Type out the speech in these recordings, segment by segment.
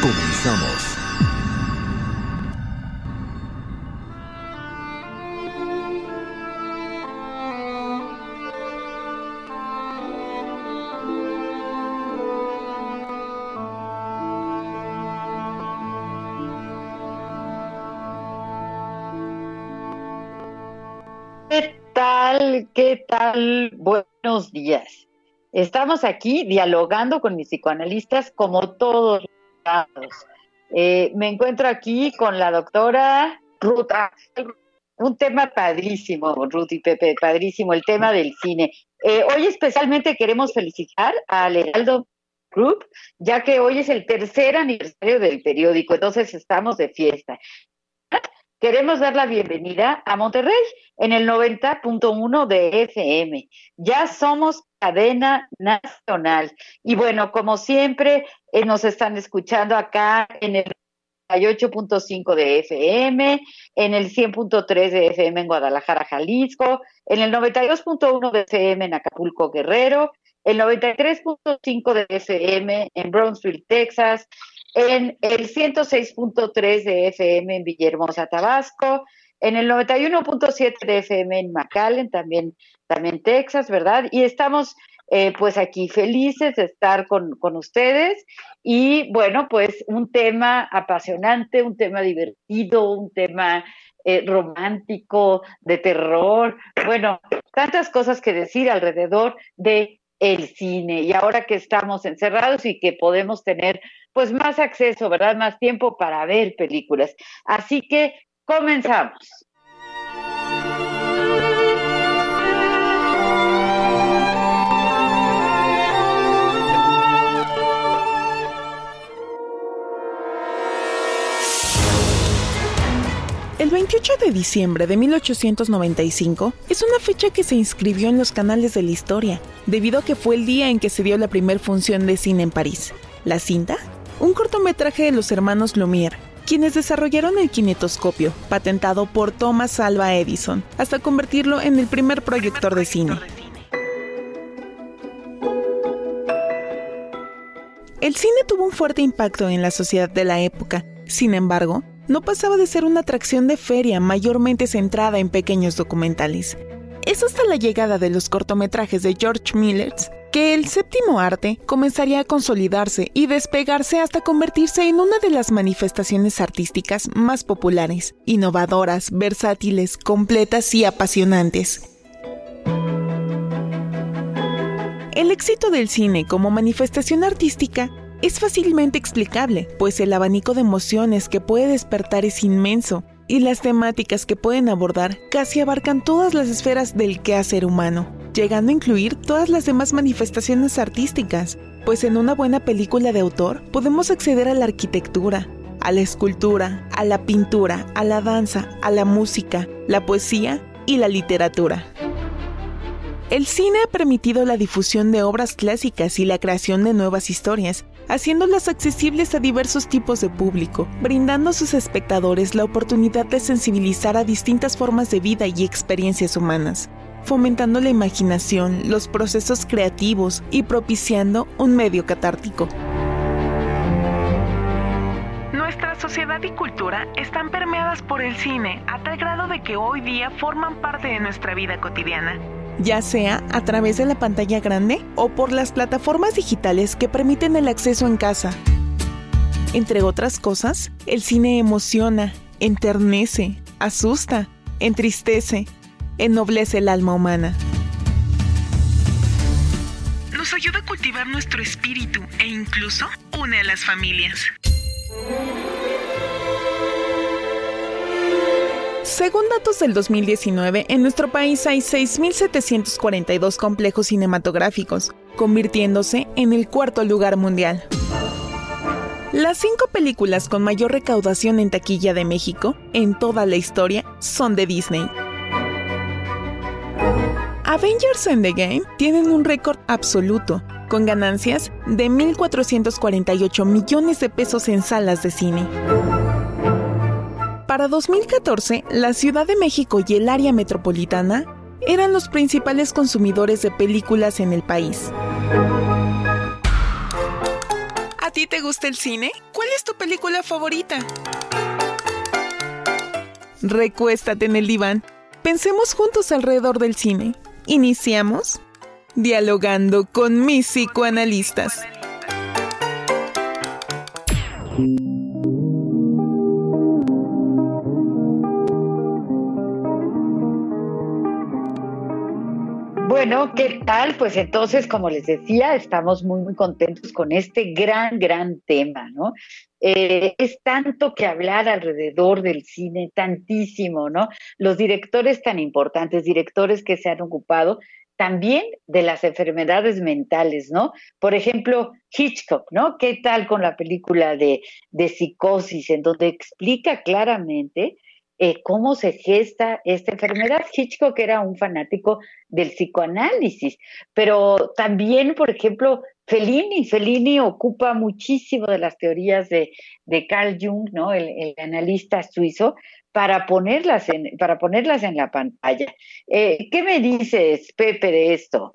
Comenzamos. ¿Qué tal? ¿Qué tal? Buenos días. Estamos aquí dialogando con mis psicoanalistas como todos. Eh, me encuentro aquí con la doctora Ruth Axel. Un tema padrísimo, Ruth y Pepe, padrísimo, el tema del cine. Eh, hoy especialmente queremos felicitar al Heraldo Group, ya que hoy es el tercer aniversario del periódico, entonces estamos de fiesta. Queremos dar la bienvenida a Monterrey en el 90.1 de FM. Ya somos cadena nacional. Y bueno, como siempre, eh, nos están escuchando acá en el 98.5 de FM, en el 100.3 de FM en Guadalajara, Jalisco, en el 92.1 de FM en Acapulco, Guerrero, el 93.5 de FM en Brownsville, Texas, en el 106.3 de FM en Villahermosa, Tabasco, en el 91.7 de FM en McAllen, también, también Texas, ¿verdad? Y estamos eh, pues aquí felices de estar con, con ustedes y bueno, pues un tema apasionante, un tema divertido, un tema eh, romántico, de terror, bueno, tantas cosas que decir alrededor de el cine y ahora que estamos encerrados y que podemos tener pues más acceso, ¿verdad? Más tiempo para ver películas. Así que comenzamos. El 28 de diciembre de 1895 es una fecha que se inscribió en los canales de la historia, debido a que fue el día en que se dio la primera función de cine en París. La cinta, un cortometraje de los hermanos Lumière, quienes desarrollaron el kinetoscopio, patentado por Thomas Alva Edison, hasta convertirlo en el primer proyector de cine. El cine tuvo un fuerte impacto en la sociedad de la época, sin embargo, no pasaba de ser una atracción de feria mayormente centrada en pequeños documentales. Es hasta la llegada de los cortometrajes de George Miller que el séptimo arte comenzaría a consolidarse y despegarse hasta convertirse en una de las manifestaciones artísticas más populares, innovadoras, versátiles, completas y apasionantes. El éxito del cine como manifestación artística es fácilmente explicable, pues el abanico de emociones que puede despertar es inmenso y las temáticas que pueden abordar casi abarcan todas las esferas del quehacer humano, llegando a incluir todas las demás manifestaciones artísticas, pues en una buena película de autor podemos acceder a la arquitectura, a la escultura, a la pintura, a la danza, a la música, la poesía y la literatura. El cine ha permitido la difusión de obras clásicas y la creación de nuevas historias, haciéndolas accesibles a diversos tipos de público, brindando a sus espectadores la oportunidad de sensibilizar a distintas formas de vida y experiencias humanas, fomentando la imaginación, los procesos creativos y propiciando un medio catártico. Nuestra sociedad y cultura están permeadas por el cine a tal grado de que hoy día forman parte de nuestra vida cotidiana ya sea a través de la pantalla grande o por las plataformas digitales que permiten el acceso en casa. Entre otras cosas, el cine emociona, enternece, asusta, entristece, ennoblece el alma humana. Nos ayuda a cultivar nuestro espíritu e incluso une a las familias. Según datos del 2019, en nuestro país hay 6.742 complejos cinematográficos, convirtiéndose en el cuarto lugar mundial. Las cinco películas con mayor recaudación en taquilla de México en toda la historia son de Disney. Avengers Endgame tienen un récord absoluto, con ganancias de 1.448 millones de pesos en salas de cine. Para 2014, la Ciudad de México y el área metropolitana eran los principales consumidores de películas en el país. ¿A ti te gusta el cine? ¿Cuál es tu película favorita? Recuéstate en el diván. Pensemos juntos alrededor del cine. Iniciamos dialogando con mis psicoanalistas. Bueno, ¿qué tal? Pues entonces, como les decía, estamos muy, muy contentos con este gran, gran tema, ¿no? Eh, es tanto que hablar alrededor del cine, tantísimo, ¿no? Los directores tan importantes, directores que se han ocupado también de las enfermedades mentales, ¿no? Por ejemplo, Hitchcock, ¿no? ¿Qué tal con la película de, de Psicosis, en donde explica claramente eh, cómo se gesta esta enfermedad. Hitchcock era un fanático del psicoanálisis, pero también, por ejemplo, Fellini, Fellini ocupa muchísimo de las teorías de, Carl Jung, ¿no? El, analista suizo, para ponerlas en, para ponerlas en la pantalla. Eh, ¿Qué me dices, Pepe, de esto?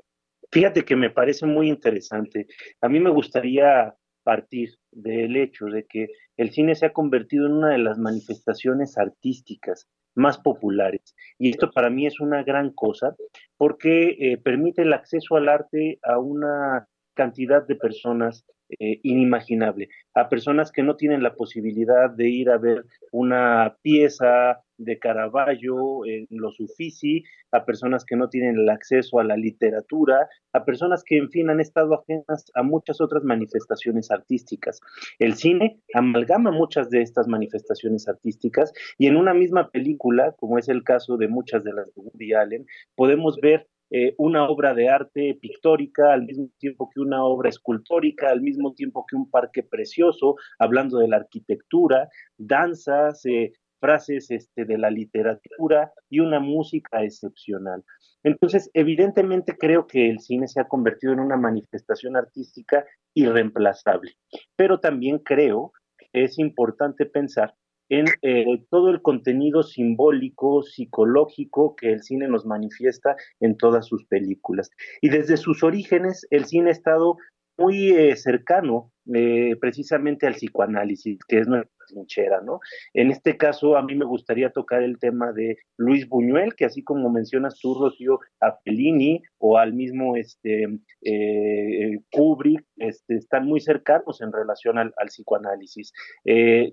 Fíjate que me parece muy interesante. A mí me gustaría partir del hecho de que el cine se ha convertido en una de las manifestaciones artísticas más populares. Y esto para mí es una gran cosa porque eh, permite el acceso al arte a una cantidad de personas eh, inimaginable, a personas que no tienen la posibilidad de ir a ver una pieza de Caravaggio en los Uffizi, a personas que no tienen el acceso a la literatura, a personas que, en fin, han estado ajenas a muchas otras manifestaciones artísticas. El cine amalgama muchas de estas manifestaciones artísticas y en una misma película, como es el caso de muchas de las de Woody Allen, podemos ver eh, una obra de arte pictórica al mismo tiempo que una obra escultórica, al mismo tiempo que un parque precioso, hablando de la arquitectura, danzas, eh, frases este, de la literatura y una música excepcional. Entonces, evidentemente creo que el cine se ha convertido en una manifestación artística irreemplazable, pero también creo que es importante pensar en eh, todo el contenido simbólico, psicológico que el cine nos manifiesta en todas sus películas. Y desde sus orígenes, el cine ha estado muy eh, cercano eh, precisamente al psicoanálisis, que es nuestra trinchera, ¿no? En este caso, a mí me gustaría tocar el tema de Luis Buñuel, que así como mencionas tú, Rocío, a Fellini o al mismo este, eh, Kubrick, este, están muy cercanos en relación al, psicoanálisis.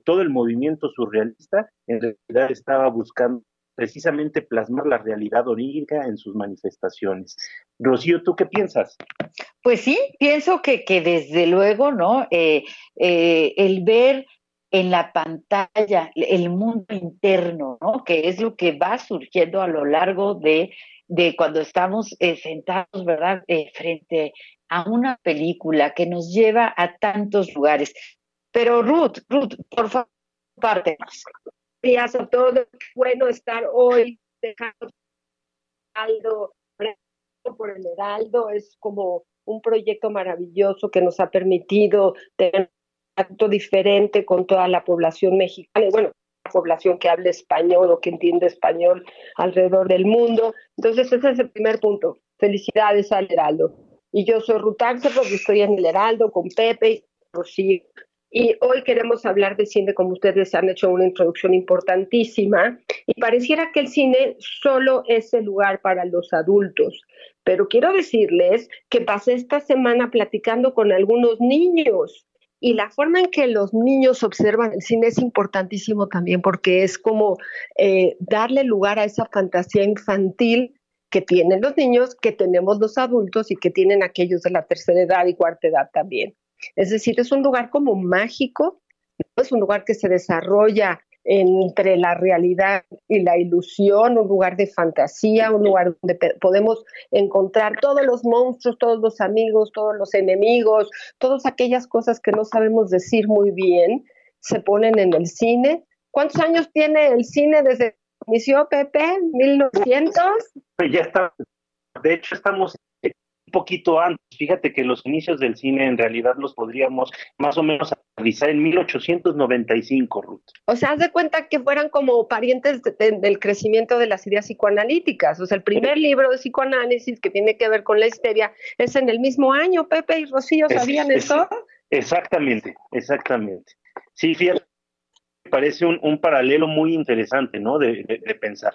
todo el movimiento surrealista en realidad estaba buscando precisamente plasmar la realidad onírica en sus manifestaciones. Rocío, ¿tú qué piensas? Pues sí, pienso que, que desde luego, ¿no? Eh, eh, el ver en la pantalla el mundo interno, ¿no? Que es lo que va surgiendo a lo largo de, de cuando estamos eh, sentados, ¿verdad? frente a una película que nos lleva a tantos lugares. Pero Ruth, Ruth, por favor, más días a todos. Bueno estar hoy dejando por el Heraldo. Es como un proyecto maravilloso que nos ha permitido tener un acto diferente con toda la población mexicana. Y bueno, la población que habla español o que entiende español alrededor del mundo. Entonces, ese es el primer punto. Felicidades al Heraldo. Y yo soy Ruth porque estoy en el Heraldo con Pepe, Rocío y hoy queremos hablar de cine como ustedes han hecho una introducción importantísima y pareciera que el cine solo es el lugar para los adultos, pero quiero decirles que pasé esta semana platicando con algunos niños y la forma en que los niños observan el cine es importantísimo también porque es como eh, darle lugar a esa fantasía infantil que tienen los niños, que tenemos los adultos y que tienen aquellos de la tercera edad y cuarta edad también. Es decir, es un lugar como mágico, es un lugar que se desarrolla entre la realidad y la ilusión, un lugar de fantasía, un lugar donde podemos encontrar todos los monstruos, todos los amigos, todos los enemigos, todas aquellas cosas que no sabemos decir muy bien, se ponen en el cine. ¿Cuántos años tiene el cine desde que inició Pepe? ¿1900? Pues ya está. De hecho, estamos poquito antes. Fíjate que los inicios del cine en realidad los podríamos más o menos analizar en 1895, Ruth. O sea, haz de cuenta que fueran como parientes del crecimiento de las ideas psicoanalíticas. O sea, el primer libro de psicoanálisis que tiene que ver con la histeria es en el mismo año. Pepe y Rocío, ¿sabían eso? Exactamente, exactamente. Sí, fíjate, parece un, paralelo muy interesante, ¿no? de pensar.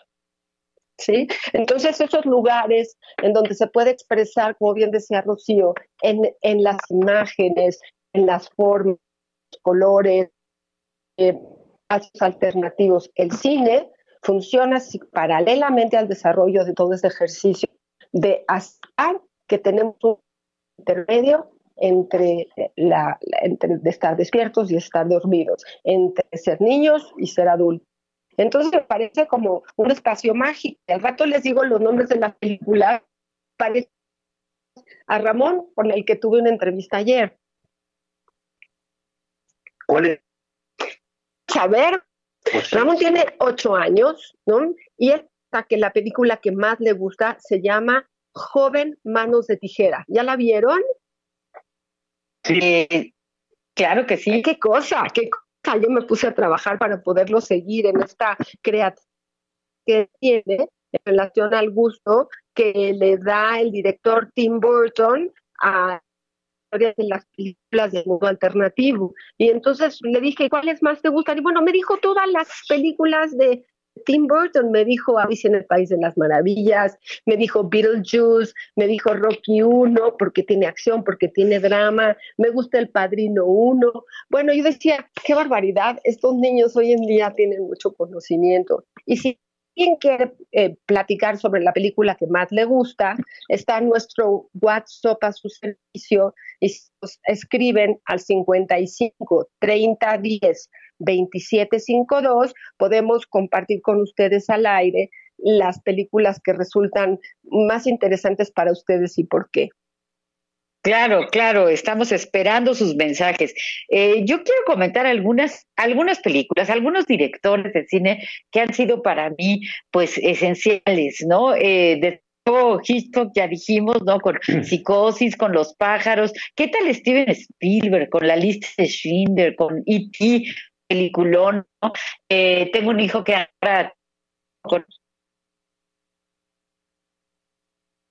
¿Sí? Entonces, esos lugares en donde se puede expresar, como bien decía Rocío, en, en las imágenes, en las formas, colores, eh, alternativos. El cine funciona paralelamente al desarrollo de todo ese ejercicio de hasta que tenemos un intermedio entre, la, entre estar despiertos y estar dormidos, entre ser niños y ser adultos. Entonces me parece como un espacio mágico. Al rato les digo los nombres de la película. Parece a Ramón, con el que tuve una entrevista ayer. ¿Cuál es? A ver, pues Ramón tiene ocho años, ¿no? Y es que la película que más le gusta se llama Joven Manos de Tijera. ¿Ya la vieron? Sí, claro que sí. ¿Qué cosa? ¿Qué cosa? Yo me puse a trabajar para poderlo seguir en esta creatividad que tiene en relación al gusto que le da el director Tim Burton a de las películas del mundo alternativo. Y entonces le dije, ¿cuáles más te gustan? Y bueno, me dijo todas las películas de Tim Burton me dijo Alice en el País de las Maravillas, me dijo Beetlejuice, me dijo Rocky 1 porque tiene acción, porque tiene drama, me gusta El Padrino 1. Bueno, yo decía, qué barbaridad, estos niños hoy en día tienen mucho conocimiento. Y si alguien quiere eh, platicar sobre la película que más le gusta, está nuestro WhatsApp a su servicio y escriben al 55 30 10 2752, podemos compartir con ustedes al aire las películas que resultan más interesantes para ustedes y por qué. Claro, claro, estamos esperando sus mensajes. Eh, yo quiero comentar algunas, algunas películas, algunos directores de cine que han sido para mí, pues, esenciales, ¿no? Eh, de Hitchcock, ya dijimos, ¿no? Con Psicosis, con Los pájaros. ¿Qué tal Steven Spielberg con la lista de Schindler, con E.T.? Peliculón, ¿no? Eh, tengo un hijo que ahora con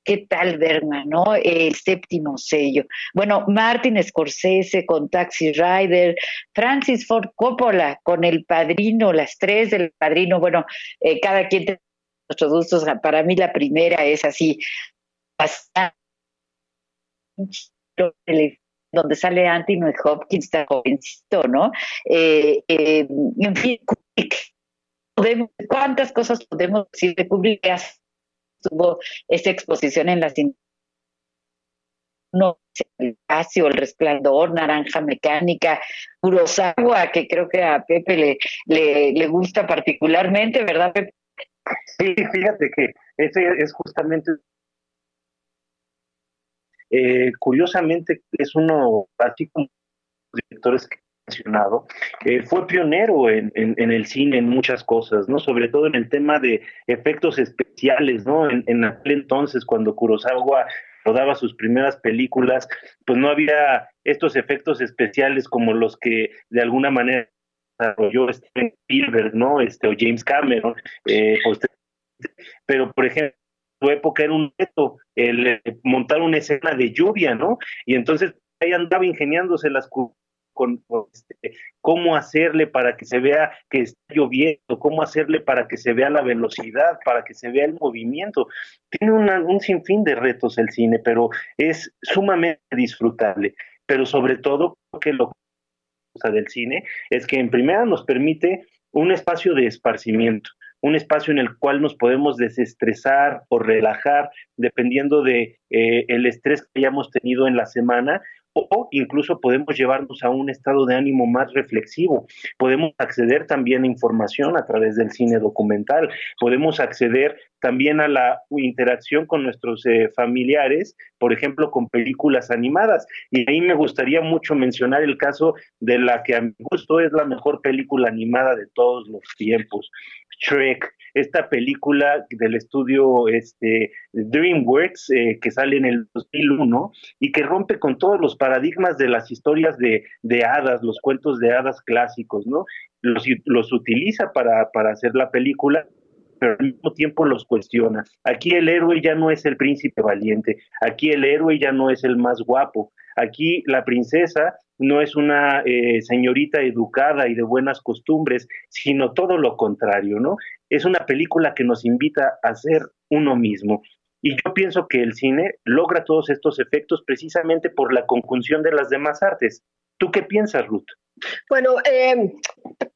¿Qué tal Bergman, no? El séptimo sello. Bueno, Martin Scorsese con Taxi Rider, Francis Ford Coppola con El Padrino, las tres del Padrino. Bueno, eh, cada quien tiene nuestros gustos. Para mí la primera es así, bastante donde sale Anthony Hopkins, está jovencito, ¿no? Eh, eh, en fin, ¿cuántas cosas podemos decir de Kubrick? Tuvo esa exposición en las no el espacio, el resplandor, naranja mecánica, Kurosawa, que creo que a Pepe le, le, le gusta particularmente, ¿verdad, Pepe? Sí, fíjate que ese es justamente eh, curiosamente, es uno, así como los directores que he mencionado, eh, fue pionero en, el cine en muchas cosas, ¿no? Sobre todo en el tema de efectos especiales, ¿no? En, aquel entonces, cuando Kurosawa rodaba sus primeras películas, pues no había estos efectos especiales como los que de alguna manera desarrolló Steven Spielberg, ¿no? Este, o James Cameron, eh, pero por ejemplo, época era un reto el eh, montar una escena de lluvia, ¿no? Y entonces ahí andaba ingeniándose las con, este, cómo hacerle para que se vea que está lloviendo, cómo hacerle para que se vea la velocidad, para que se vea el movimiento. Tiene un sinfín de retos el cine, pero es sumamente disfrutable. Pero sobre todo, que lo que del cine es que en primera nos permite un espacio de esparcimiento un espacio en el cual nos podemos desestresar o relajar dependiendo de eh, el estrés que hayamos tenido en la semana o incluso podemos llevarnos a un estado de ánimo más reflexivo. Podemos acceder también a información a través del cine documental, podemos acceder también a la interacción con nuestros eh, familiares, por ejemplo, con películas animadas. Y ahí me gustaría mucho mencionar el caso de la que a mi gusto es la mejor película animada de todos los tiempos, Shrek, esta película del estudio este, DreamWorks eh, que sale en el 2001 y que rompe con todos los paradigmas de las historias de, hadas, los cuentos de hadas clásicos, ¿no? Los, los utiliza para hacer la película pero al mismo tiempo los cuestiona. Aquí el héroe ya no es el príncipe valiente, aquí el héroe ya no es el más guapo, aquí la princesa no es una eh, señorita educada y de buenas costumbres, sino todo lo contrario, ¿no? Es una película que nos invita a ser uno mismo. Y yo pienso que el cine logra todos estos efectos precisamente por la conjunción de las demás artes. ¿Tú qué piensas, Ruth? Bueno, eh,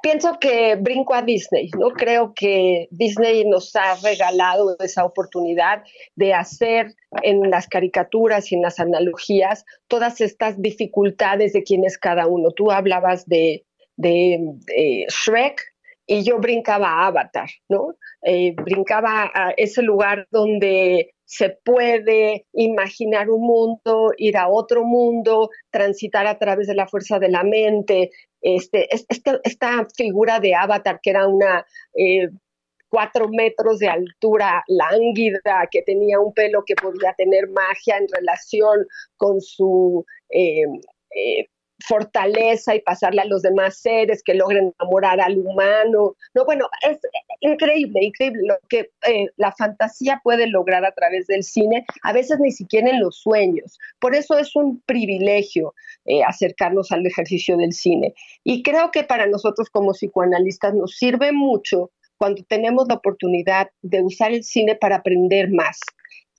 pienso que brinco a Disney, ¿no? Creo que Disney nos ha regalado esa oportunidad de hacer en las caricaturas y en las analogías todas estas dificultades de quién es cada uno. Tú hablabas de, Shrek, y yo brincaba a Avatar, ¿no? Eh, brincaba a ese lugar donde se puede imaginar un mundo, ir a otro mundo, transitar a través de la fuerza de la mente. Este, este esta figura de Avatar, que era una eh, cuatro metros de altura, lánguida, que tenía un pelo que podía tener magia en relación con su eh, eh, fortaleza y pasarle a los demás seres que logren enamorar al humano. No, bueno, es increíble, increíble lo que eh, la fantasía puede lograr a través del cine, a veces ni siquiera en los sueños. Por eso es un privilegio eh, acercarnos al ejercicio del cine. Y creo que para nosotros como psicoanalistas nos sirve mucho cuando tenemos la oportunidad de usar el cine para aprender más.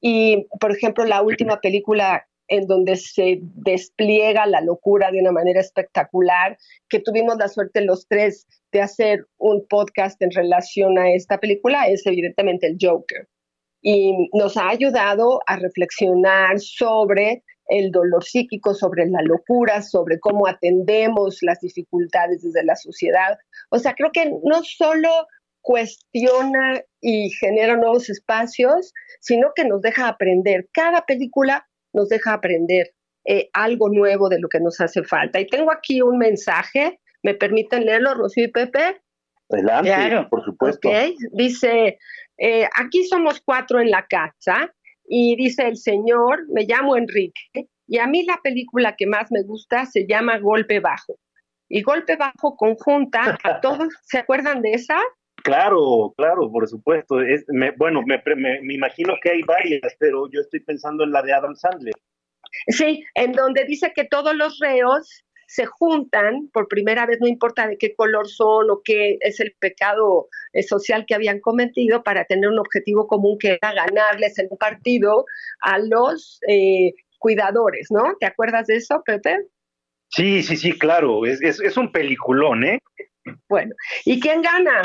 Y, por ejemplo, la última película en donde se despliega la locura de una manera espectacular, que tuvimos la suerte los tres de hacer un podcast en relación a esta película, es evidentemente el Joker. Y nos ha ayudado a reflexionar sobre el dolor psíquico, sobre la locura, sobre cómo atendemos las dificultades desde la sociedad. O sea, creo que no solo cuestiona y genera nuevos espacios, sino que nos deja aprender. Cada película nos deja aprender eh, algo nuevo de lo que nos hace falta. Y tengo aquí un mensaje, ¿me permiten leerlo, Rocío y Pepe? Adelante, por supuesto. Dice, eh, aquí somos cuatro en la casa y dice el señor, me llamo Enrique y a mí la película que más me gusta se llama Golpe Bajo. Y Golpe Bajo conjunta a todos, ¿se acuerdan de esa? Claro, claro, por supuesto. Es, bueno, me, me, imagino que hay varias, pero yo estoy pensando en la de Adam Sandler. Sí, en donde dice que todos los reos se juntan por primera vez, no importa de qué color son o qué es el pecado eh, social que habían cometido, para tener un objetivo común que era ganarles en un partido a los eh, cuidadores, ¿no? ¿Te acuerdas de eso, Pepe? Sí, sí, sí, claro, es, es, es un peliculón, ¿eh? Bueno, ¿y quién gana?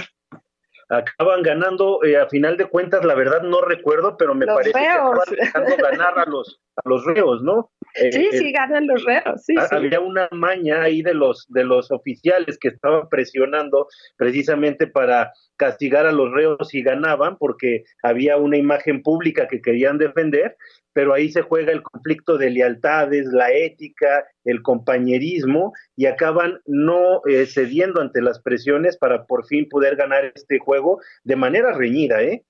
Acaban ganando, eh, a final de cuentas, la verdad no recuerdo, pero me parece que acaban ganar a los, a los reos, ¿no? Eh, sí, sí, ganan los reos, sí, Había una maña ahí de los, de los oficiales que estaban presionando precisamente para castigar a los reos y ganaban porque había una imagen pública que querían defender, pero ahí se juega el conflicto de lealtades, la ética, el compañerismo y acaban no eh, cediendo ante las presiones para por fin poder ganar este juego de manera reñida, ¿eh?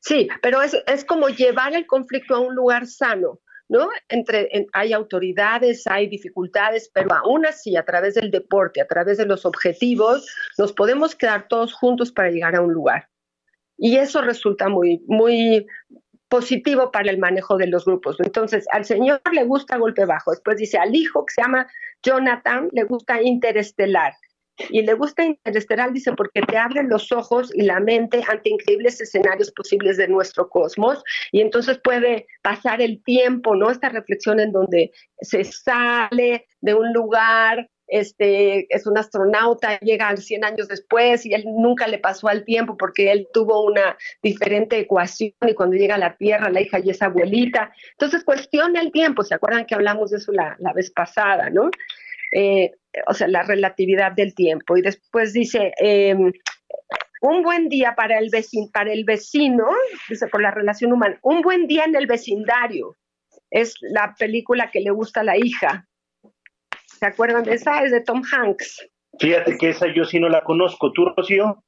Sí, pero es, es como llevar el conflicto a un lugar sano. ¿No? Entre, hay autoridades, hay dificultades, pero aún así, a través del deporte, a través de los objetivos, nos podemos quedar todos juntos para llegar a un lugar. Y eso resulta muy, muy positivo para el manejo de los grupos. Entonces, al señor le gusta golpe bajo. Después dice al hijo que se llama Jonathan le gusta Interestelar. Y le gusta Interestelar, dice, porque te abre los ojos y la mente ante increíbles escenarios posibles de nuestro cosmos. Y entonces puede pasar el tiempo, ¿no? Esta reflexión en donde se sale de un lugar este, es un astronauta, llega 100 años después y él nunca le pasó al tiempo porque él tuvo una diferente ecuación y cuando llega a la Tierra la hija ya es abuelita. Entonces cuestiona el tiempo, ¿se acuerdan que hablamos de eso la, vez pasada, no? Eh, o sea, la relatividad del tiempo. Y después dice, em, un buen día para el, vecino, para el vecino, dice, por la relación humana, un buen día en el vecindario. Es la película que le gusta a la hija. ¿Se acuerdan de esa? Es de Tom Hanks. Fíjate que esa yo sí no la conozco. ¿Tú, Rocío?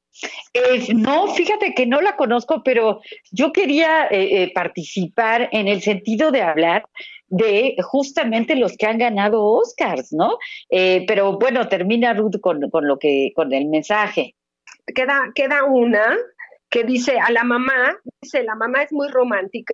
no, fíjate que no la conozco, pero yo quería eh, eh, participar en el sentido de hablar de justamente los que han ganado Oscars, ¿no? Eh, pero bueno, termina Ruth con, con, lo que, con el mensaje. Queda, queda una que dice a la mamá, dice, la mamá es muy romántica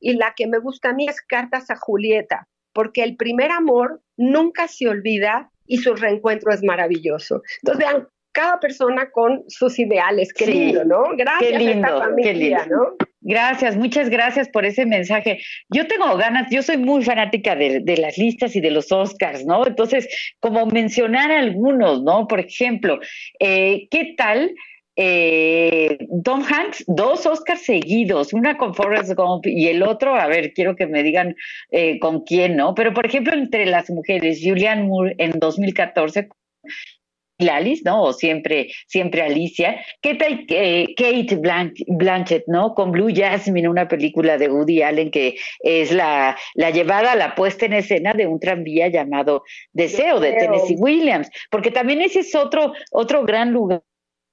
y la que me gusta a mí es Cartas a Julieta porque el primer amor nunca se olvida y su reencuentro es maravilloso. Entonces, vean, cada persona con sus ideales. Qué lindo, ¿no? Gracias qué lindo, qué lindo. ¿no? Gracias, muchas gracias por ese mensaje. Yo tengo ganas, yo soy muy fanática de, las listas y de los Oscars, ¿no? Entonces, como mencionar algunos, ¿no? Por ejemplo, eh, ¿qué tal? eh, Tom Hanks, dos Oscars seguidos, una con Forrest Gump y el otro, a ver, quiero que me digan eh, con quién, ¿no? Pero, por ejemplo, entre las mujeres, Julianne Moore en 2014 Alice, ¿no? O siempre, siempre Alicia. ¿Qué tal eh, Kate Blanchett, ¿no? Con Blue Jasmine, una película de Woody Allen que es la, la llevada la puesta en escena de un tranvía llamado Deseo, de Tennessee Williams, porque también ese es otro, otro gran lugar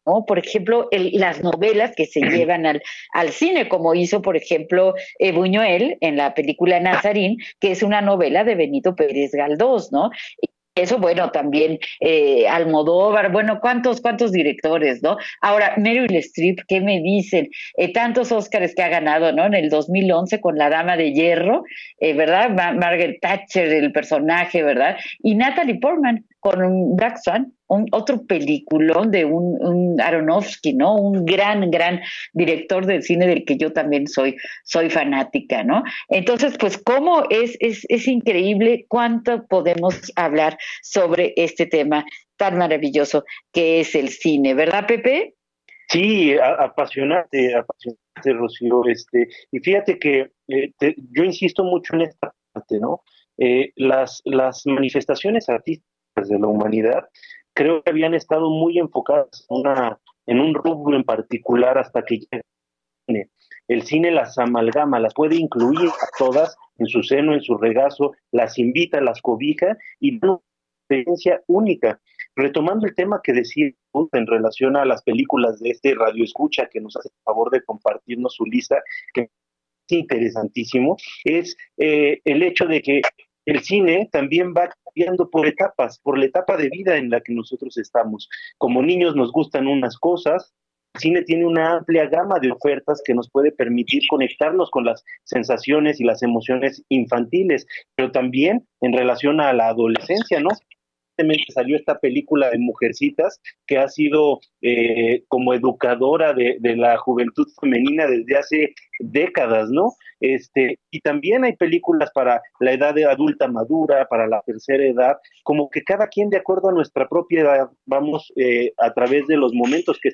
¿no? Por ejemplo, las novelas que se llevan al, al cine, como hizo, por ejemplo, eh, Buñuel en la película Nazarín, que es una novela de Benito Pérez Galdós, ¿no? Eso, bueno, también eh, Almodóvar, bueno, ¿cuántos, cuántos directores, no? Ahora, Meryl Streep, ¿qué me dicen? Eh, tantos Óscares que ha ganado, ¿no? En el 2011 con La Dama de Hierro, eh, ¿verdad? Margaret Thatcher, el personaje, ¿verdad? Y Natalie Portman con Black Swan, un, otro peliculón de un, Aronofsky, ¿no? Un gran, gran director del cine del que yo también soy, soy fanática, ¿no? Entonces, pues, cómo es, es, es increíble cuánto podemos hablar sobre este tema tan maravilloso que es el cine, ¿verdad, Pepe? Sí, apasionante, apasionante, Rocío. Este, y fíjate que eh, yo insisto mucho en esta parte, ¿no? Eh, las, las manifestaciones artísticas de la humanidad creo que habían estado muy enfocadas en, un rubro en particular hasta que llega el cine. El las amalgama, las puede incluir a todas en su seno, en su regazo, las invita, las cobija y da una experiencia única. Retomando el tema que decía en relación a las películas de este Radio Escucha que nos hace el favor de compartirnos su lista, que es interesantísimo, es eh, el hecho de que el cine también va cambiando por etapas, por la etapa de vida en la que nosotros estamos. Como niños nos gustan unas cosas, el cine tiene una amplia gama de ofertas que nos puede permitir conectarnos con las sensaciones y las emociones infantiles, pero también en relación a la adolescencia, ¿no? Salió esta película de Mujercitas, que ha sido eh, como educadora de, la juventud femenina desde hace décadas, ¿no? Este, y también hay películas para la edad de adulta madura, para la tercera edad, como que cada quien de acuerdo a nuestra propia edad vamos eh, a través de los momentos que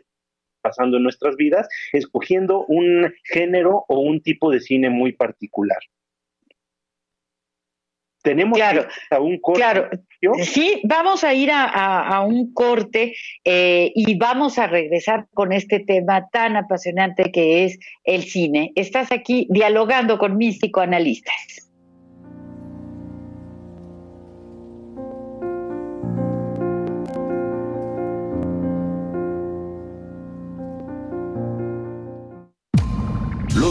pasando en nuestras vidas, escogiendo un género o un tipo de cine muy particular. Tenemos claro, a un corte. Claro, sí, vamos a ir a, un corte eh, y vamos a regresar con este tema tan apasionante que es el cine. Estás aquí dialogando con mis psicoanalistas.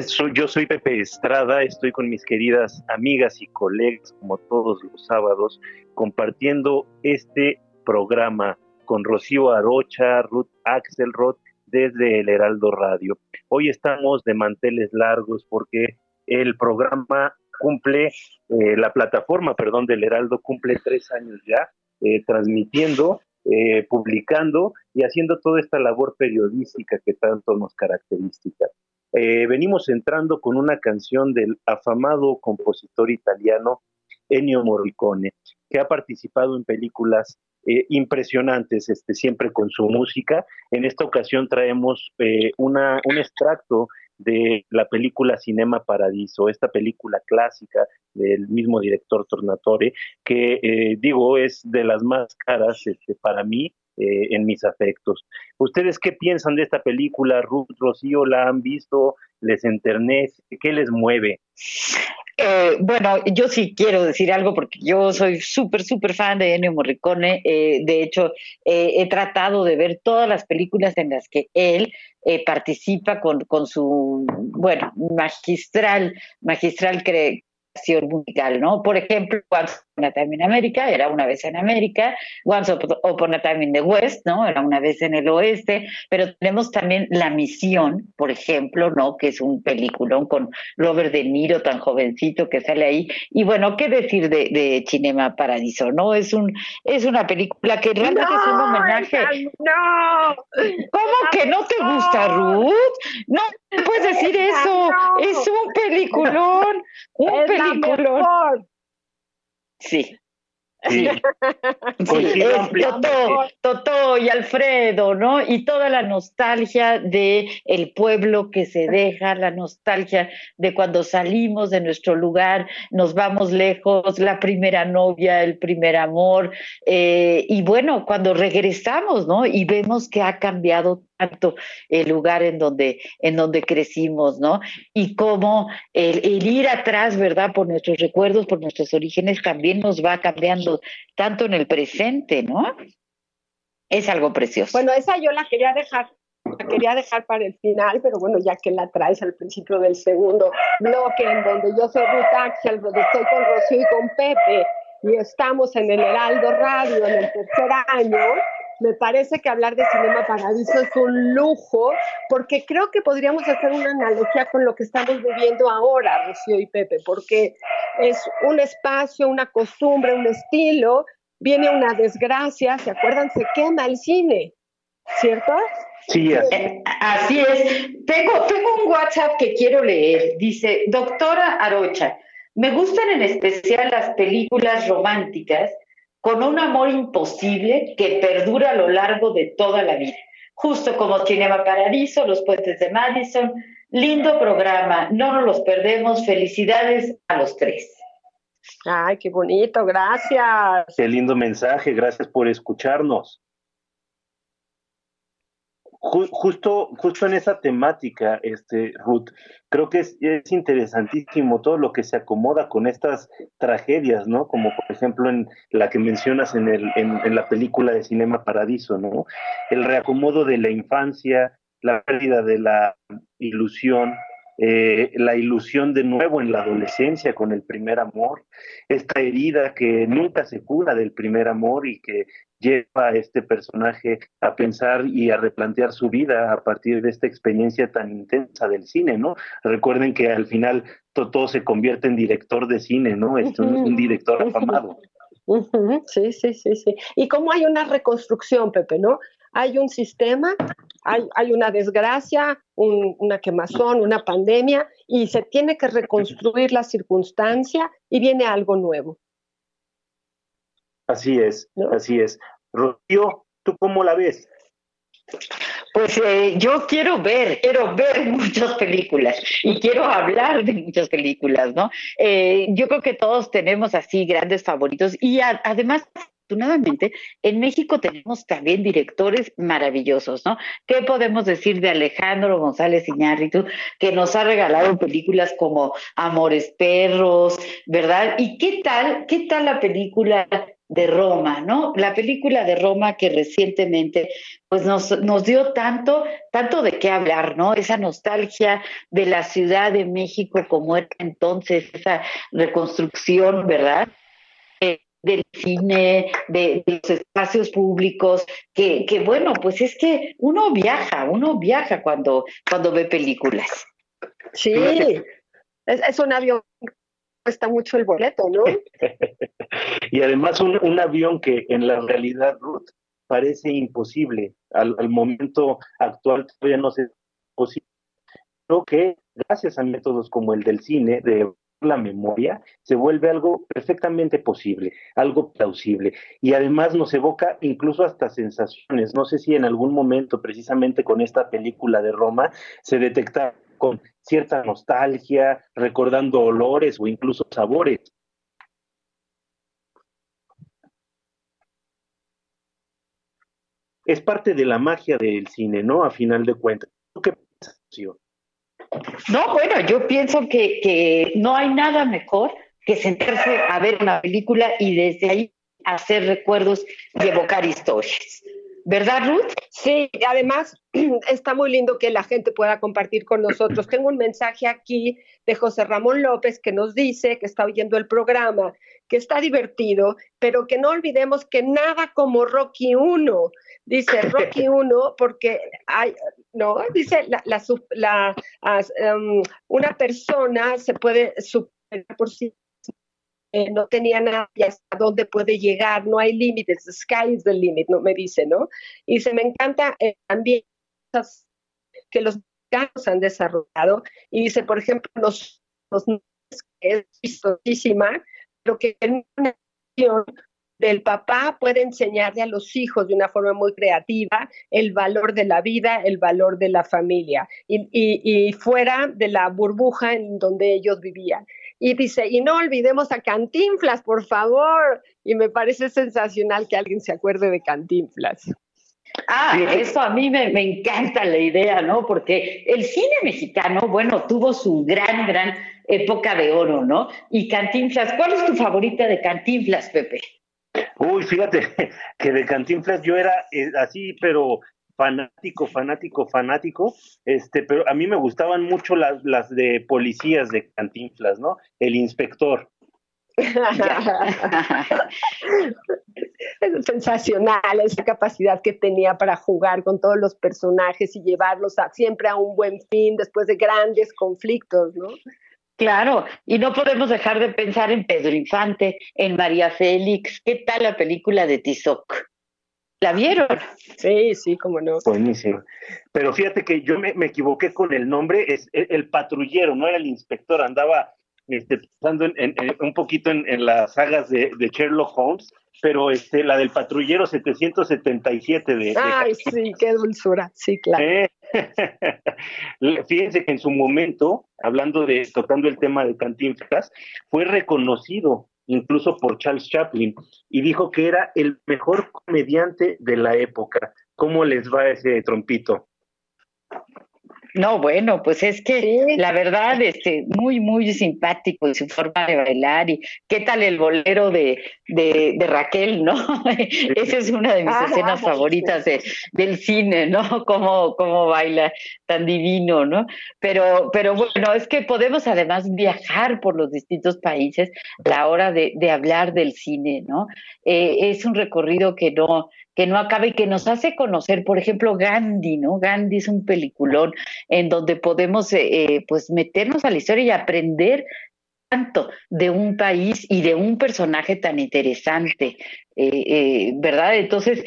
Hola, yo soy Pepe Estrada, estoy con mis queridas amigas y colegas como todos los sábados compartiendo este programa con Rocío Arocha, Ruth Axelrod desde el Heraldo Radio. Hoy estamos de manteles largos porque el programa cumple, eh, la plataforma, perdón, del Heraldo cumple tres años ya, eh, transmitiendo, eh, publicando y haciendo toda esta labor periodística que tanto nos caracteriza. Venimos entrando con una canción del afamado compositor italiano Ennio Morricone, que ha participado en películas impresionantes, este, siempre con su música. En esta ocasión traemos una, un extracto de la película Cinema Paradiso, esta película clásica del mismo director Tornatore, que eh, digo es de las más caras este, para mí eh, en mis afectos. ¿Ustedes qué piensan de esta película? Ruth, Rocío, ¿la han visto? ¿Les enternece? ¿Qué les mueve? Eh, bueno, yo sí quiero decir algo porque yo soy súper, súper fan de Ennio Morricone. Eh, de hecho, eh, he tratado de ver todas las películas en las que él participa con, con su, bueno, magistral, magistral cre musical, ¿no? Por ejemplo, Upon a Time in America, era una vez en América, Once Upon a Time in the West, ¿no? Era una vez en el oeste, pero tenemos también La Misión, por ejemplo, ¿no? Que es un peliculón con Robert De Niro, tan jovencito que sale ahí. Y bueno, ¿qué decir de, de Cinema Paradiso, no? Es un es una película que realmente es un homenaje. ¡No! ¿Cómo que no te gusta, Ruth? No puedes decir eso. Es un peliculón. Un peliculón. Sí. Sí, Totó, y Alfredo, ¿no? Y toda la nostalgia de el pueblo que se deja, la nostalgia de cuando salimos de nuestro lugar, nos vamos lejos, la primera novia, el primer amor, eh, y bueno, cuando regresamos, ¿no? Y vemos que ha cambiado tanto el lugar en donde, en donde crecimos, ¿no? Y cómo el, ir atrás, ¿verdad? Por nuestros recuerdos, por nuestros orígenes, también nos va cambiando tanto en el presente, ¿no? Es algo precioso. Bueno, esa yo la quería dejar, la quería dejar para el final, pero bueno, ya que la traes al principio del segundo bloque, en donde yo soy Ruth Axel, donde estoy con Rocío y con Pepe, y estamos en el Heraldo Radio en el tercer año, me parece que hablar de Cinema Paradiso es un lujo, porque creo que podríamos hacer una analogía con lo que estamos viviendo ahora, Rocío y Pepe, porque es un espacio, una costumbre, un estilo, viene una desgracia, ¿se acuerdan? Se quema el cine, ¿cierto? Sí, así. Eh, así es. Tengo, tengo un WhatsApp que quiero leer. Dice, doctora Arocha, me gustan en especial las películas románticas con un amor imposible que perdura a lo largo de toda la vida. Justo como Cinema Paradiso, Los Puentes de Madison. Lindo programa, no nos los perdemos. Felicidades a los tres. Ay, qué bonito, gracias. Qué lindo mensaje, gracias por escucharnos justo, justo en esa temática, este, Ruth, creo que es, interesantísimo todo lo que se acomoda con estas tragedias, ¿no? Como por ejemplo en la que mencionas en, el, en, la película de Cinema Paradiso, ¿no? El reacomodo de la infancia, la pérdida de la ilusión, eh, la ilusión de nuevo en la adolescencia con el primer amor, esta herida que nunca se cura del primer amor y que lleva a este personaje a pensar y a replantear su vida a partir de esta experiencia tan intensa del cine, ¿no? Recuerden que al final Totó se convierte en director de cine, ¿no? Es un, director afamado. Sí, sí, sí, sí. Y cómo hay una reconstrucción, Pepe, ¿no? Hay un sistema, hay, hay una desgracia, una quemazón, una pandemia, y se tiene que reconstruir la circunstancia y viene algo nuevo. Así es, así es. Rocío, ¿tú cómo la ves? Pues eh, yo quiero ver, quiero ver muchas películas y quiero hablar de muchas películas, ¿no? Eh, yo creo que todos tenemos así grandes favoritos y además afortunadamente, en México tenemos también directores maravillosos, ¿no? ¿Qué podemos decir de Alejandro González Iñárritu, que nos ha regalado películas como Amores Perros, ¿verdad? ¿Y qué tal, qué tal la película de Roma, ¿no? La película de Roma que recientemente pues nos, nos dio tanto, tanto de qué hablar, ¿no? Esa nostalgia de la Ciudad de México como era entonces, esa reconstrucción, ¿verdad? Eh, del cine, de, los espacios públicos, que, que, bueno, pues es que uno viaja, uno viaja cuando, cuando ve películas. Sí, es, es un avión cuesta mucho el boleto, ¿no? y además un, avión que en la realidad, Ruth, parece imposible. Al, momento actual todavía no se posible. Creo que gracias a métodos como el del cine, de la memoria, se vuelve algo perfectamente posible, algo plausible. Y además nos evoca incluso hasta sensaciones. No sé si en algún momento, precisamente con esta película de Roma, se detecta con cierta nostalgia, recordando olores o incluso sabores. Es parte de la magia del cine, ¿no? A final de cuentas. ¿Qué piensas, No, bueno, yo pienso que, que no hay nada mejor que sentarse a ver una película y desde ahí hacer recuerdos y evocar historias. ¿Verdad, Ruth? Sí, además está muy lindo que la gente pueda compartir con nosotros. Tengo un mensaje aquí de José Ramón López que nos dice que está oyendo el programa, que está divertido, pero que no olvidemos que nada como Rocky 1. Dice Rocky 1 porque hay, no, dice la, la, um, una persona se puede superar por sí eh, no tenía nada y hasta dónde puede llegar, no hay límites, the sky is the limit, ¿no? me dice, ¿no? Y se me encanta eh, también que los mexicanos han desarrollado, y dice, por ejemplo, los, los que es vistosísima, pero que en una del papá puede enseñarle a los hijos de una forma muy creativa el valor de la vida, el valor de la familia y, y, fuera de la burbuja en donde ellos vivían. Y dice, y no olvidemos a Cantinflas, por favor. Y me parece sensacional que alguien se acuerde de Cantinflas. Ah, eso a mí me, me, encanta la idea, ¿no? Porque el cine mexicano, bueno, tuvo su gran, gran época de oro, ¿no? Y Cantinflas, ¿cuál es tu favorita de Cantinflas, Pepe? Uy, fíjate que de Cantinflas yo era eh, así, pero fanático, fanático, fanático, este, pero a mí me gustaban mucho las, las de policías de Cantinflas, ¿no? El inspector. es sensacional esa capacidad que tenía para jugar con todos los personajes y llevarlos siempre a un buen fin después de grandes conflictos, ¿no? Claro, y no podemos dejar de pensar en Pedro Infante, en María Félix. ¿Qué tal la película de Tizoc? ¿La vieron? Sí, sí, cómo no. Buenísimo. Pero fíjate que yo me, equivoqué con el nombre, es el, patrullero, no era el inspector, andaba este, pensando en, un poquito en, las sagas de, Sherlock Holmes, pero este, la del patrullero 777 de... Ay, sí, qué dulzura, sí, claro. Eh, fíjense que en su momento, hablando de, tocando el tema de Cantinflas, fue reconocido incluso por Charles Chaplin, y dijo que era el mejor comediante de la época. ¿Cómo les va ese trompito? No, bueno, pues es que la verdad, este, muy, muy simpático en su forma de bailar y qué tal el bolero de, de, Raquel, ¿no? Esa es una de mis escenas favoritas de, del cine, ¿no? Cómo, cómo baila tan divino, ¿no? Pero, pero bueno, es que podemos además viajar por los distintos países a la hora de, de hablar del cine, ¿no? Eh, es un recorrido que no, que no acaba y que nos hace conocer, por ejemplo, Gandhi, ¿no? Gandhi es un peliculón en donde podemos eh, eh, pues meternos a la historia y aprender tanto de un país y de un personaje tan interesante, eh, ¿verdad? Entonces,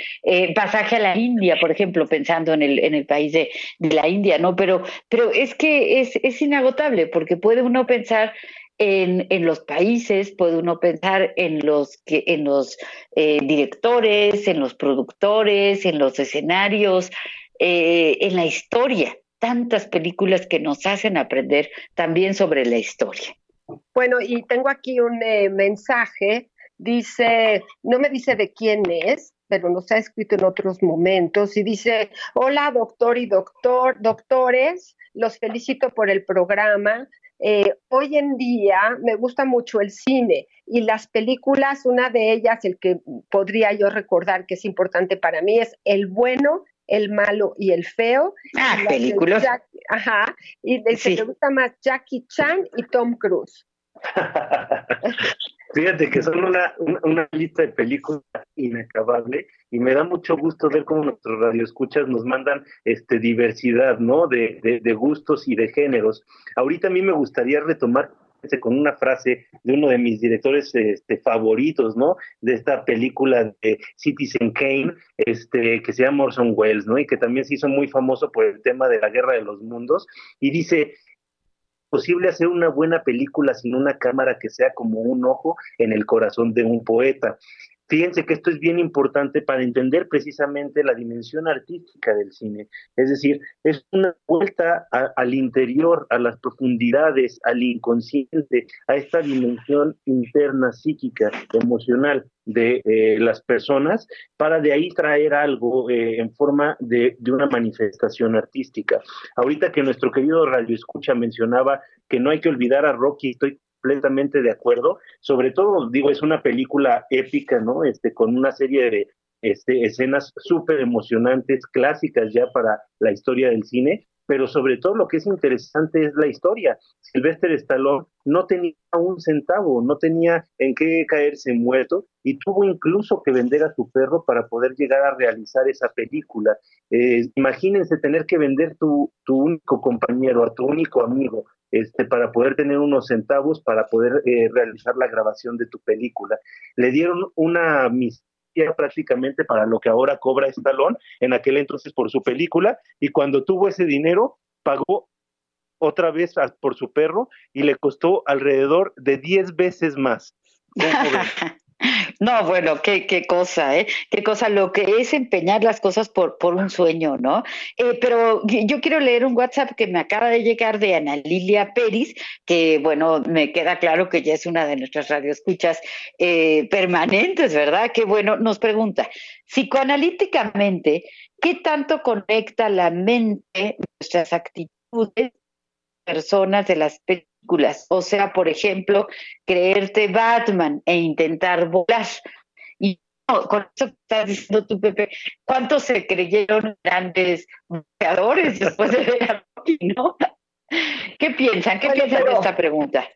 pasaje a la India, por ejemplo, pensando en el, en el país de, de, la India, ¿no? Pero, pero es que es, es inagotable, porque puede uno pensar en, en, los países, puede uno pensar en los, que, en los eh, directores, en los productores, en los escenarios, eh, en la historia. Tantas películas que nos hacen aprender también sobre la historia. Bueno, y tengo aquí un eh, mensaje, dice, no me dice de quién es, pero nos ha escrito en otros momentos y dice, hola doctor y doctor, doctores, los felicito por el programa, eh, hoy en día me gusta mucho el cine y las películas, una de ellas, el que podría yo recordar que es importante para mí, es El bueno, el malo y el feo. Ah, películas. Ajá, y de sí. me gusta más Jackie Chan y Tom Cruise. Fíjate que son una, una, lista de películas inacabable y me da mucho gusto ver cómo nuestros radioescuchas nos mandan este diversidad, ¿no? De, de, gustos y de géneros. Ahorita a mí me gustaría retomar con una frase de uno de mis directores este, favoritos, ¿no? De esta película de Citizen Kane, este, que se llama Orson Welles, ¿no? Y que también se hizo muy famoso por el tema de la guerra de los mundos. Y dice, posible hacer una buena película sin una cámara que sea como un ojo en el corazón de un poeta. Fíjense que esto es bien importante para entender precisamente la dimensión artística del cine. Es decir, es una vuelta al interior, a las profundidades, al inconsciente, a esta dimensión interna, psíquica, emocional de eh, las personas, para de ahí traer algo eh, en forma de, de, una manifestación artística. Ahorita que nuestro querido Radio Escucha mencionaba que no hay que olvidar a Rocky, estoy completamente de acuerdo. Sobre todo, digo, es una película épica, ¿no? Este, con una serie de este, escenas súper emocionantes, clásicas ya para la historia del cine, pero sobre todo lo que es interesante es la historia. Sylvester Stallone no tenía un centavo, no tenía en qué caerse muerto y tuvo incluso que vender a su perro para poder llegar a realizar esa película. Eh, imagínense tener que vender tu, tu único compañero, a tu único amigo, este, para poder tener unos centavos para poder eh, realizar la grabación de tu película. Le dieron una misión prácticamente para lo que ahora cobra Stallone en aquel entonces por su película y cuando tuvo ese dinero pagó otra vez por su perro y le costó alrededor de 10 veces más. No, bueno, qué, qué cosa, ¿eh? Qué cosa lo que es empeñar las cosas por, por un sueño, ¿no? Eh, pero yo quiero leer un WhatsApp que me acaba de llegar de Ana Lilia Peris, que, bueno, me queda claro que ya es una de nuestras radioescuchas eh, permanentes, ¿verdad? Que, bueno, nos pregunta, psicoanalíticamente, ¿qué tanto conecta la mente, nuestras actitudes, personas de las o sea, por ejemplo, creerte Batman e intentar volar. Y con eso que estás diciendo tú, Pepe, ¿cuántos se creyeron grandes creadores después de ver ¿no? ¿Qué piensan? ¿Qué piensan de esta pregunta?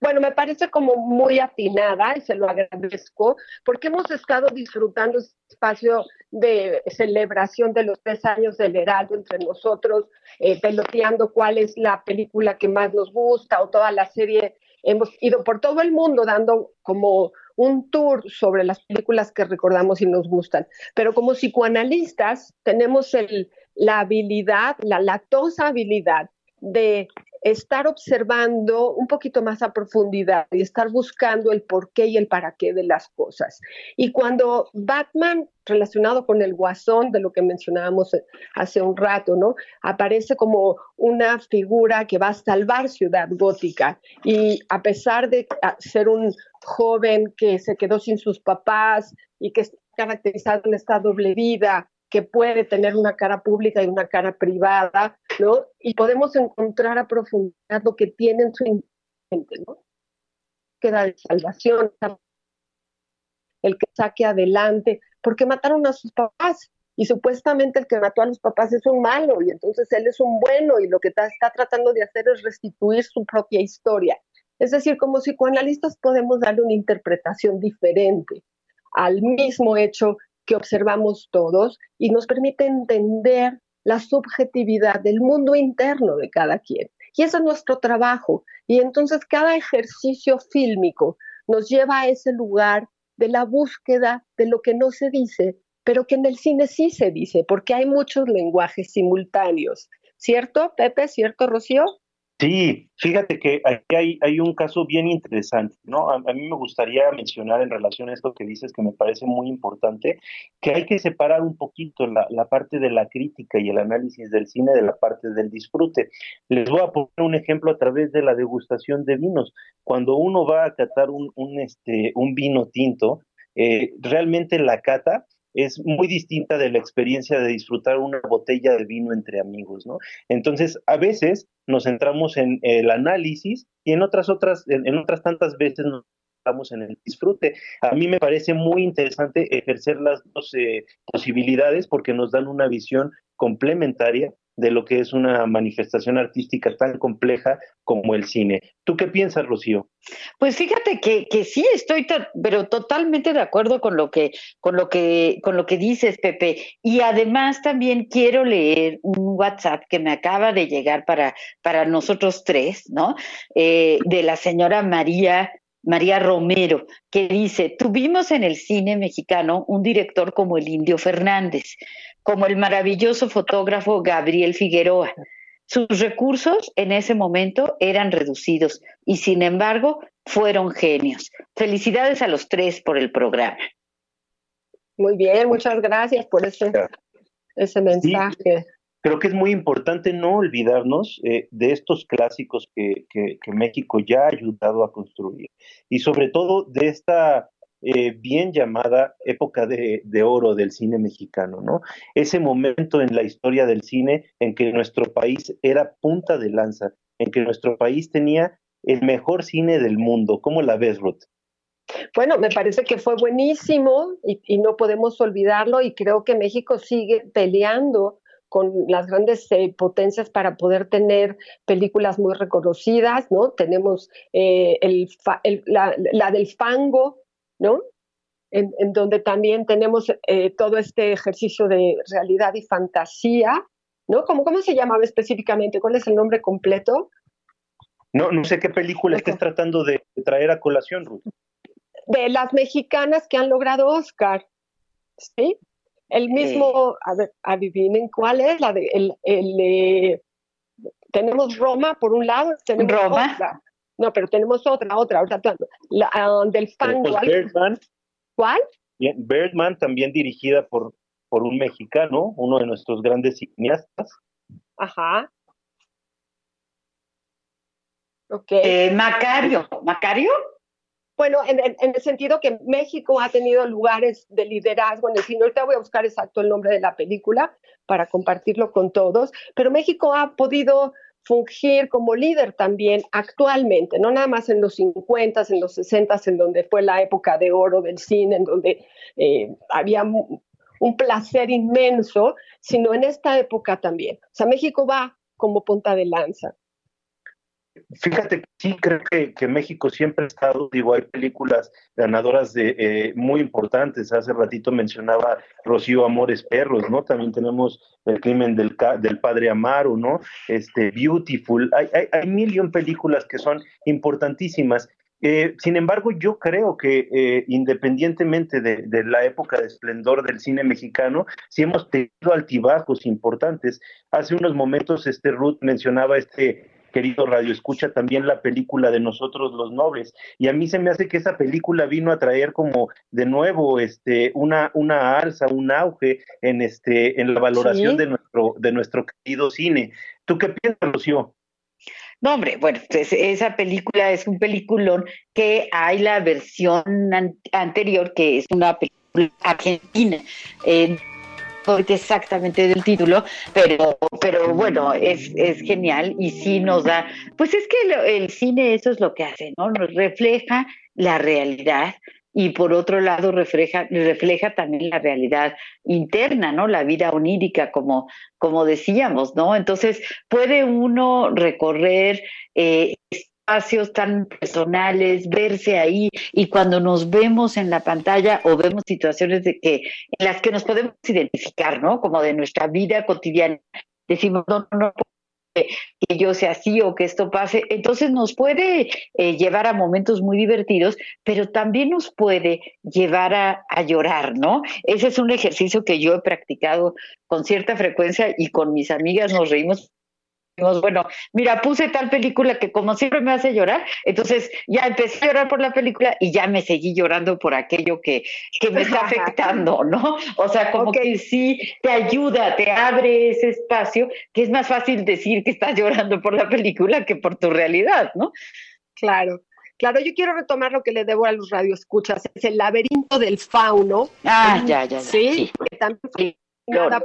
Bueno, me parece como muy afinada y se lo agradezco porque hemos estado disfrutando este espacio de celebración de los tres años del Heraldo entre nosotros, eh, peloteando cuál es la película que más nos gusta o toda la serie. Hemos ido por todo el mundo dando como un tour sobre las películas que recordamos y nos gustan. Pero como psicoanalistas tenemos el, la habilidad, la latosa habilidad de estar observando un poquito más a profundidad y estar buscando el por qué y el para qué de las cosas. Y cuando Batman, relacionado con el guasón, de lo que mencionábamos hace un rato, ¿no? Aparece como una figura que va a salvar Ciudad Gótica. Y a pesar de ser un joven que se quedó sin sus papás y que caracterizado en esta doble vida, que puede tener una cara pública y una cara privada, ¿no? Y podemos encontrar a profundidad lo que tiene en su mente, ¿no? Queda de salvación, el que saque adelante, porque mataron a sus papás y supuestamente el que mató a los papás es un malo y entonces él es un bueno y lo que está, está tratando de hacer es restituir su propia historia. Es decir, como psicoanalistas podemos darle una interpretación diferente al mismo hecho que observamos todos y nos permite entender la subjetividad del mundo interno de cada quien. Y ese es nuestro trabajo. Y entonces cada ejercicio fílmico nos lleva a ese lugar de la búsqueda de lo que no se dice, pero que en el cine sí se dice, porque hay muchos lenguajes simultáneos. ¿Cierto, Pepe? ¿Cierto, Rocío? Sí, fíjate que aquí hay, un caso bien interesante, ¿no? A, mí me gustaría mencionar en relación a esto que dices que me parece muy importante, que hay que separar un poquito la, la parte de la crítica y el análisis del cine de la parte del disfrute. Les voy a poner un ejemplo a través de la degustación de vinos. Cuando uno va a catar un, un, este, un vino tinto, eh, realmente la cata es muy distinta de la experiencia de disfrutar una botella de vino entre amigos, ¿no? Entonces, a veces nos centramos en el análisis y en otras otras en, otras tantas veces nos centramos en el disfrute. A mí me parece muy interesante ejercer las dos eh, posibilidades porque nos dan una visión complementaria de lo que es una manifestación artística tan compleja como el cine. ¿Tú qué piensas, Rocío? Pues fíjate que, que sí estoy, pero totalmente de acuerdo con lo que, con lo que, con lo que dices, Pepe. Y además también quiero leer un WhatsApp que me acaba de llegar para, para nosotros tres, ¿no? Eh, de la señora María María Romero, que dice, tuvimos en el cine mexicano un director como el Indio Fernández, como el maravilloso fotógrafo Gabriel Figueroa. Sus recursos en ese momento eran reducidos y sin embargo fueron genios. Felicidades a los tres por el programa. Muy bien, muchas gracias por ese, ese mensaje. Creo que es muy importante no olvidarnos eh, de estos clásicos que, México ya ha ayudado a construir y sobre todo de esta eh, bien llamada época de, oro del cine mexicano, ¿no? Ese momento en la historia del cine en que nuestro país era punta de lanza, en que nuestro país tenía el mejor cine del mundo. ¿Cómo la ves, Ruth? Bueno, me parece que fue buenísimo y, no podemos olvidarlo y creo que México sigue peleando con las grandes eh, potencias para poder tener películas muy reconocidas, ¿no? Tenemos eh, el, la, la, del fango, ¿no? En, donde también tenemos eh, todo este ejercicio de realidad y fantasía, ¿no? ¿Cómo, ¿Cómo se llamaba específicamente? ¿Cuál es el nombre completo? No, no sé qué película estés tratando de, traer a colación, Ruth. De las mexicanas que han logrado Oscar, ¿sí? El mismo, a ver, adivinen cuál es, la de, el, el tenemos Roma por un lado, tenemos Roma. No, pero tenemos otra, otra, otra, la, ah, del fan. Birdman. ¿Cuál? Birdman, también dirigida por, por un mexicano, uno de nuestros grandes cineastas. Ajá. Ok. Eh, Macario, ¿Macario? Bueno, en, el sentido que México ha tenido lugares de liderazgo en el cine. Ahorita voy a buscar exacto el nombre de la película para compartirlo con todos, pero México ha podido fungir como líder también actualmente, no nada más en los 50, en los 60, en donde fue la época de oro del cine, en donde eh, había un placer inmenso, sino en esta época también. O sea, México va como punta de lanza. Fíjate, sí creo que, México siempre ha estado, digo, hay películas ganadoras de eh, muy importantes. Hace ratito mencionaba Rocío Amores Perros, ¿no? También tenemos El crimen del, del padre Amaro, ¿no? Este, Beautiful. Hay, hay, hay mil películas que son importantísimas. Eh, sin embargo, yo creo que eh, independientemente de, de, la época de esplendor del cine mexicano, sí hemos tenido altibajos importantes. Hace unos momentos, este Ruth mencionaba este querido Radio Escucha, también la película de Nosotros los Nobles. Y a mí se me hace que esa película vino a traer como de nuevo este, una, una alza, un auge en, este, en la valoración de, nuestro, de nuestro querido cine. ¿Tú qué piensas, Lucio? No, hombre, bueno, pues esa película es un peliculón que hay la versión anterior, que es una película argentina. Eh, exactamente del título, pero, pero bueno, es, es genial y sí nos da, pues es que el, cine eso es lo que hace, ¿no? Refleja la realidad y por otro lado refleja, refleja también la realidad interna, ¿no? La vida onírica, como, como decíamos, ¿no? Entonces puede uno recorrer eh, espacios tan personales, verse ahí y cuando nos vemos en la pantalla o vemos situaciones de que en las que nos podemos identificar, ¿no? Como de nuestra vida cotidiana, decimos, no, no, no que yo sea así o que esto pase. Entonces nos puede eh, llevar a momentos muy divertidos, pero también nos puede llevar a, a, llorar, ¿no? Ese es un ejercicio que yo he practicado con cierta frecuencia y con mis amigas nos reímos bueno, mira, puse tal película que como siempre me hace llorar, entonces ya empecé a llorar por la película y ya me seguí llorando por aquello que, que me está afectando, ¿no? O sea, como que sí te ayuda, te abre ese espacio, que es más fácil decir que estás llorando por la película que por tu realidad, ¿no? Claro. Claro, yo quiero retomar lo que le debo a los radioescuchas, es el laberinto del fauno. Ah, ya, ya, ya. Sí, que también fue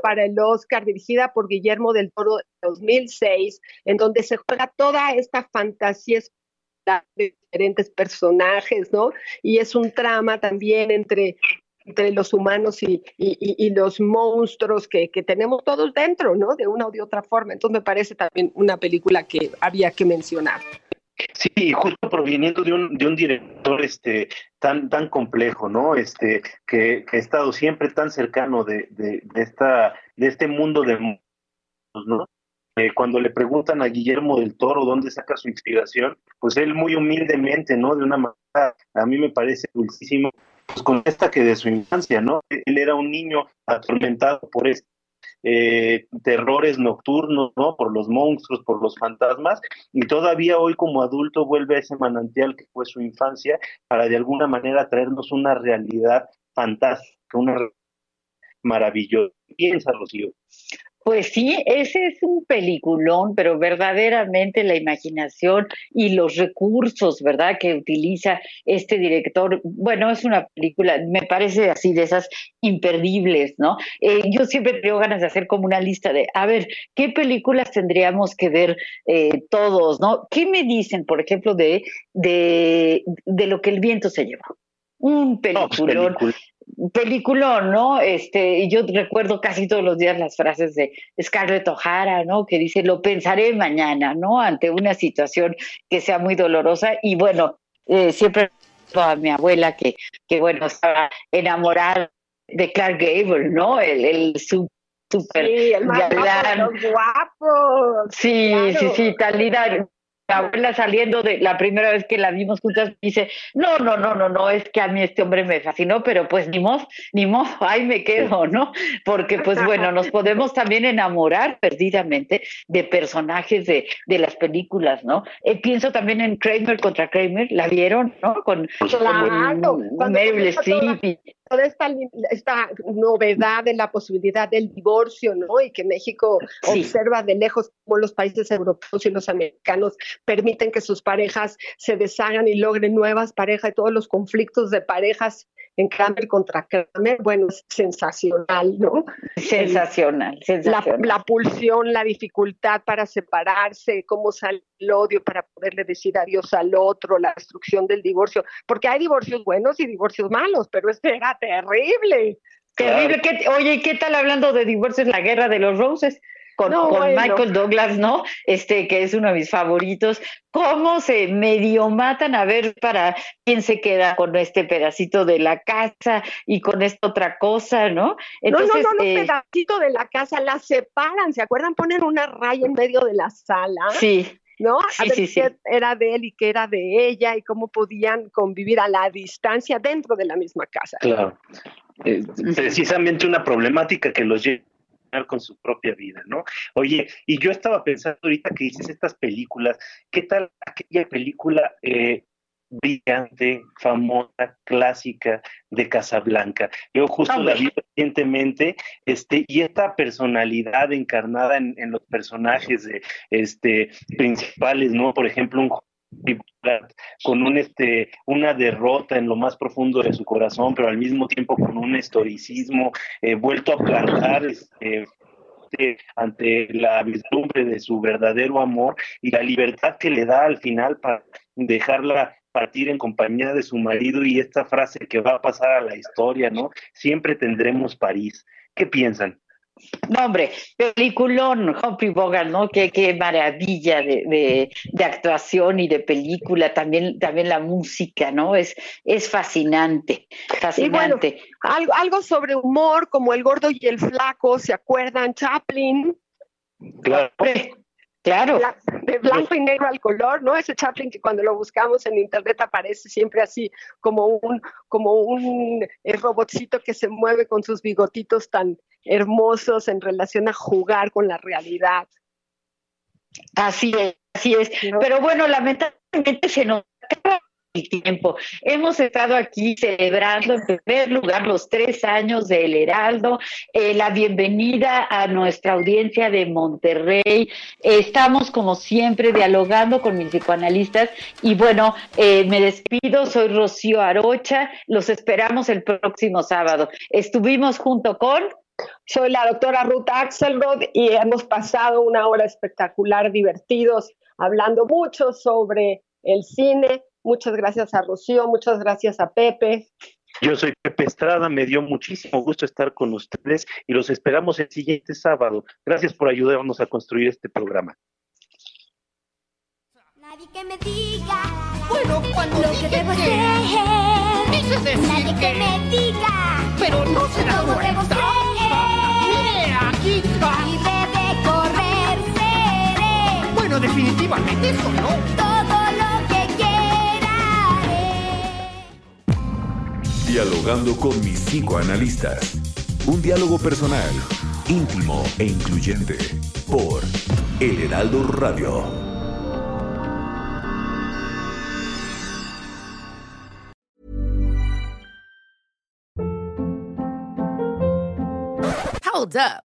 para el Oscar, dirigida por Guillermo del Toro de 2006, en donde se juega toda esta fantasía de diferentes personajes, ¿no? Y es un trama también entre entre los humanos y, los monstruos que, tenemos todos dentro, ¿no? De una o de otra forma. Entonces me parece también una película que había que mencionar. Sí, justo proveniendo de un, de un director este tan tan complejo, ¿no? Este que, ha estado siempre tan cercano de, de, esta de este mundo de ¿no? Eh, cuando le preguntan a Guillermo del Toro dónde saca su inspiración, pues él muy humildemente, ¿no? De una manera, a mí me parece dulcísimo, pues contesta que de su infancia, ¿no? Él era un niño atormentado por estos eh, terrores nocturnos, ¿no? Por los monstruos, por los fantasmas, y todavía hoy como adulto vuelve a ese manantial que fue su infancia para de alguna manera traernos una realidad fantástica, una maravillosa. Piensa, Rocío. Pues sí, ese es un peliculón, pero verdaderamente la imaginación y los recursos, ¿verdad?, que utiliza este director. Bueno, es una película, me parece así, de esas imperdibles, ¿no? Eh, yo siempre tengo ganas de hacer como una lista de, a ver, ¿qué películas tendríamos que ver eh, todos, ¿no? ¿Qué me dicen, por ejemplo, de, de, de lo que el viento se llevó? Un pues, peliculón peliculón, ¿no? Este, yo recuerdo casi todos los días las frases de Scarlett O'Hara, ¿no? Que dice, lo pensaré mañana, ¿no? Ante una situación que sea muy dolorosa. Y bueno, eh, siempre a mi abuela que, que, bueno, estaba enamorada de Clark Gable, ¿no? El, el super sí, el más guapo, Sí, sí, sí, tal la abuela saliendo de la primera vez que la vimos juntas dice, no, no, no, no, no, es que a mí este hombre me fascinó, pero pues ni modo, ni modo, ahí me quedo, ¿no? Porque pues bueno, nos podemos también enamorar perdidamente de personajes de, de las películas, ¿no? Eh, pienso también en Kramer contra Kramer, ¿la vieron, no? Con, claro, Meryl Streep toda esta, esta novedad de la posibilidad del divorcio, ¿no? Y que México observa de lejos cómo los países europeos y los americanos permiten que sus parejas se deshagan y logren nuevas parejas y todos los conflictos de parejas en Kramer contra Kramer, bueno, es sensacional, ¿no? Sensacional, sensacional. La, pulsión, la dificultad para separarse, cómo sale el odio para poderle decir adiós al otro, la destrucción del divorcio, porque hay divorcios buenos y divorcios malos, pero este era terrible. Terrible. oye, ¿qué tal hablando de divorcios? La guerra de los roses con, Michael Douglas, ¿no? Este, que es uno de mis favoritos. ¿Cómo se medio matan a ver para quién se queda con este pedacito de la casa y con esta otra cosa, ¿no? Entonces, no, no, no, eh, pedacito de la casa, la separan, ¿se acuerdan? Ponen una raya en medio de la sala. Sí. ¿no? A ver qué era de él y qué era de ella y cómo podían convivir a la distancia dentro de la misma casa. Claro. Eh, precisamente una problemática que los lleva con su propia vida, ¿no? Oye, y yo estaba pensando ahorita que dices estas películas, ¿qué tal aquella película eh, brillante, famosa, clásica de Casablanca? Yo justo la vi recientemente, este, y esta personalidad encarnada en, en los personajes de, este, principales, ¿no? Por ejemplo, un con un este una derrota en lo más profundo de su corazón, pero al mismo tiempo con un historicismo eh, vuelto a plantar este, ante la vislumbre de su verdadero amor y la libertad que le da al final para dejarla partir en compañía de su marido y esta frase que va a pasar a la historia, ¿no? Siempre tendremos París. ¿Qué piensan? No, hombre, peliculón, Humphrey Bogart, ¿no? Qué, qué maravilla de, de, actuación y de película, también, también la música, ¿no? Es, es fascinante, fascinante. algo, algo sobre humor, como El Gordo y el Flaco, ¿se acuerdan? Chaplin. Claro. Claro. De blanco y negro al color, ¿no? Ese Chaplin que cuando lo buscamos en internet aparece siempre así como un, como un eh, robotcito que se mueve con sus bigotitos tan hermosos en relación a jugar con la realidad. Así es, así es. Pero bueno, lamentablemente se nos tiempo. Hemos estado aquí celebrando en primer lugar los tres años del Heraldo, eh, la bienvenida a nuestra audiencia de Monterrey. estamos como siempre dialogando con mis psicoanalistas y bueno, eh, me despido, soy Rocío Arocha, los esperamos el próximo sábado. Estuvimos junto con... Soy la doctora Ruth Axelrod y hemos pasado una hora espectacular, divertidos, hablando mucho sobre el cine. Muchas gracias a Rocío, muchas gracias a Pepe. Yo soy Pepe Estrada, me dio muchísimo gusto estar con ustedes y los esperamos el siguiente sábado. Gracias por ayudarnos a construir este programa. Nadie que me diga, bueno, cuando lo que debo hacer, nadie que, me diga, pero no se da cuenta. aquí está. Libre de correr seré. Bueno, definitivamente eso no. Dialogando con mis cinco analistas. Un diálogo personal, íntimo e incluyente. Por El Heraldo Radio. Hold up.